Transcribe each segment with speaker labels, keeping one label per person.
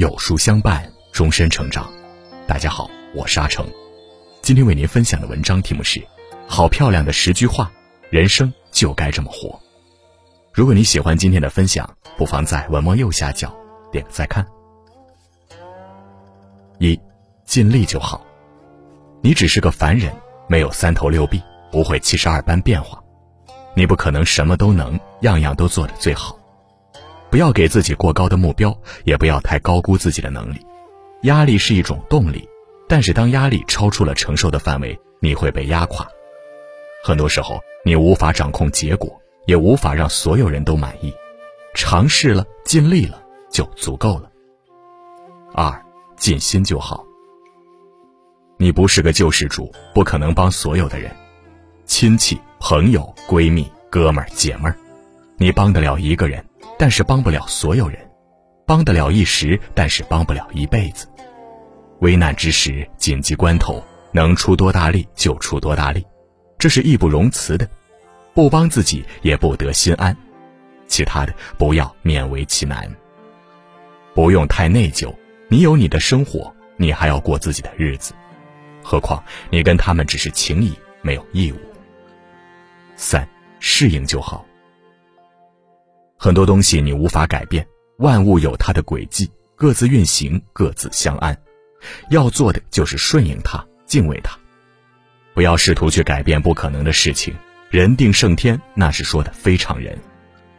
Speaker 1: 有书相伴，终身成长。大家好，我是阿成，今天为您分享的文章题目是《好漂亮的十句话》，人生就该这么活。如果你喜欢今天的分享，不妨在文末右下角点个再看。一，尽力就好。你只是个凡人，没有三头六臂，不会七十二般变化，你不可能什么都能，样样都做得最好。不要给自己过高的目标，也不要太高估自己的能力。压力是一种动力，但是当压力超出了承受的范围，你会被压垮。很多时候，你无法掌控结果，也无法让所有人都满意。尝试了，尽力了，就足够了。二，尽心就好。你不是个救世主，不可能帮所有的人，亲戚、朋友、闺蜜、哥们儿、姐们儿，你帮得了一个人。但是帮不了所有人，帮得了一时，但是帮不了一辈子。危难之时，紧急关头，能出多大力就出多大力，这是义不容辞的。不帮自己也不得心安，其他的不要勉为其难。不用太内疚，你有你的生活，你还要过自己的日子，何况你跟他们只是情谊，没有义务。三，适应就好。很多东西你无法改变，万物有它的轨迹，各自运行，各自相安。要做的就是顺应它，敬畏它，不要试图去改变不可能的事情。人定胜天，那是说的非常人，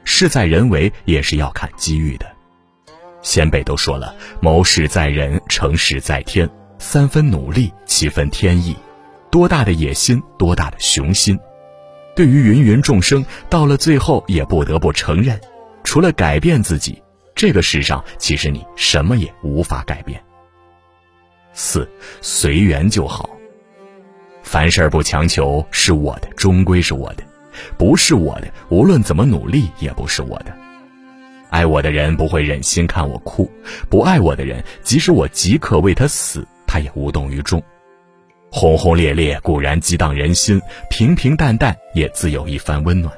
Speaker 1: 事在人为也是要看机遇的。先辈都说了，谋事在人，成事在天，三分努力，七分天意。多大的野心，多大的雄心，对于芸芸众生，到了最后也不得不承认。除了改变自己，这个世上其实你什么也无法改变。四，随缘就好。凡事不强求，是我的终归是我的，不是我的，无论怎么努力也不是我的。爱我的人不会忍心看我哭，不爱我的人，即使我即刻为他死，他也无动于衷。轰轰烈烈固然激荡人心，平平淡淡也自有一番温暖。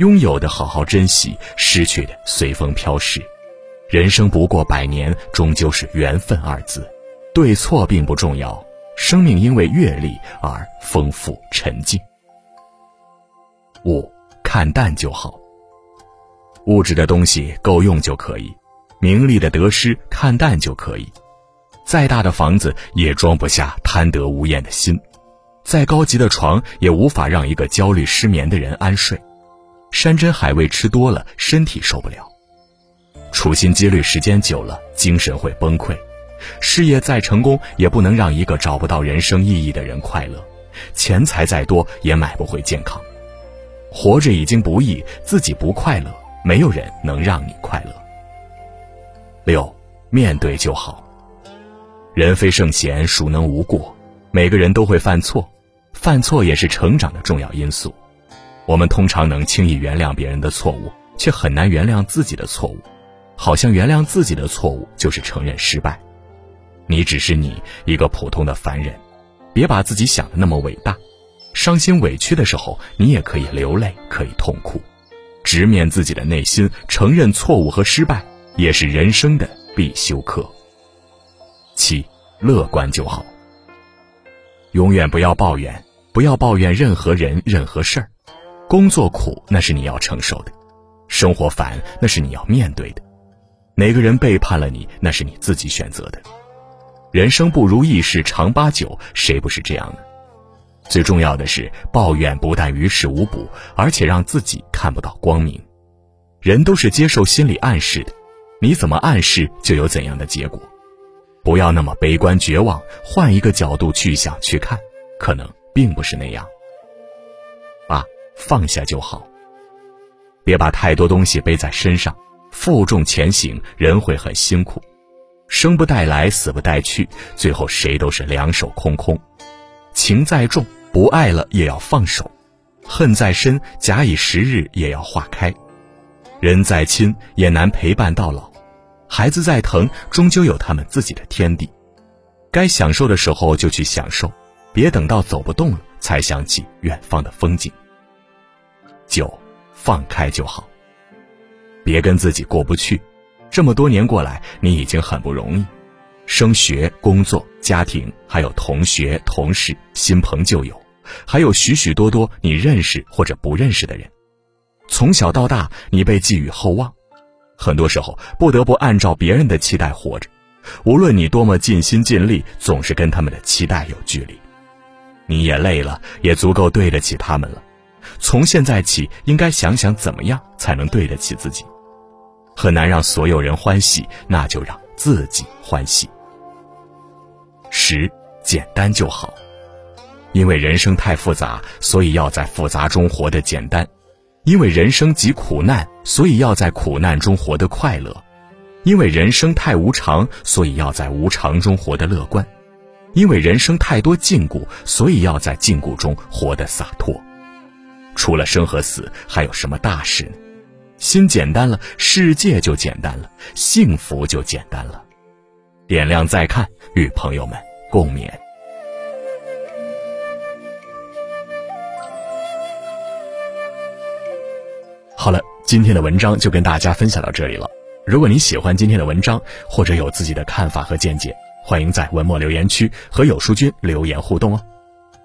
Speaker 1: 拥有的好好珍惜，失去的随风飘逝。人生不过百年，终究是缘分二字。对错并不重要，生命因为阅历而丰富沉静。五，看淡就好。物质的东西够用就可以，名利的得失看淡就可以。再大的房子也装不下贪得无厌的心，再高级的床也无法让一个焦虑失眠的人安睡。山珍海味吃多了，身体受不了；处心积虑时间久了，精神会崩溃。事业再成功，也不能让一个找不到人生意义的人快乐；钱财再多，也买不回健康。活着已经不易，自己不快乐，没有人能让你快乐。六，面对就好。人非圣贤，孰能无过？每个人都会犯错，犯错也是成长的重要因素。我们通常能轻易原谅别人的错误，却很难原谅自己的错误，好像原谅自己的错误就是承认失败。你只是你一个普通的凡人，别把自己想的那么伟大。伤心委屈的时候，你也可以流泪，可以痛哭，直面自己的内心，承认错误和失败，也是人生的必修课。七，乐观就好。永远不要抱怨，不要抱怨任何人、任何事儿。工作苦那是你要承受的，生活烦那是你要面对的，哪个人背叛了你那是你自己选择的，人生不如意事常八九，谁不是这样呢？最重要的是抱怨不但于事无补，而且让自己看不到光明。人都是接受心理暗示的，你怎么暗示就有怎样的结果。不要那么悲观绝望，换一个角度去想去看，可能并不是那样。放下就好，别把太多东西背在身上，负重前行，人会很辛苦。生不带来，死不带去，最后谁都是两手空空。情再重，不爱了也要放手；恨再深，假以时日也要化开。人再亲，也难陪伴到老；孩子再疼，终究有他们自己的天地。该享受的时候就去享受，别等到走不动了才想起远方的风景。九，放开就好。别跟自己过不去，这么多年过来，你已经很不容易，升学、工作、家庭，还有同学、同事、新朋旧友，还有许许多多你认识或者不认识的人。从小到大，你被寄予厚望，很多时候不得不按照别人的期待活着。无论你多么尽心尽力，总是跟他们的期待有距离。你也累了，也足够对得起他们了。从现在起，应该想想怎么样才能对得起自己。很难让所有人欢喜，那就让自己欢喜。十，简单就好。因为人生太复杂，所以要在复杂中活得简单；因为人生即苦难，所以要在苦难中活得快乐；因为人生太无常，所以要在无常中活得乐观；因为人生太多禁锢，所以要在禁锢中活得洒脱。除了生和死，还有什么大事呢？心简单了，世界就简单了，幸福就简单了。点亮再看，与朋友们共勉。好了，今天的文章就跟大家分享到这里了。如果你喜欢今天的文章，或者有自己的看法和见解，欢迎在文末留言区和有书君留言互动哦。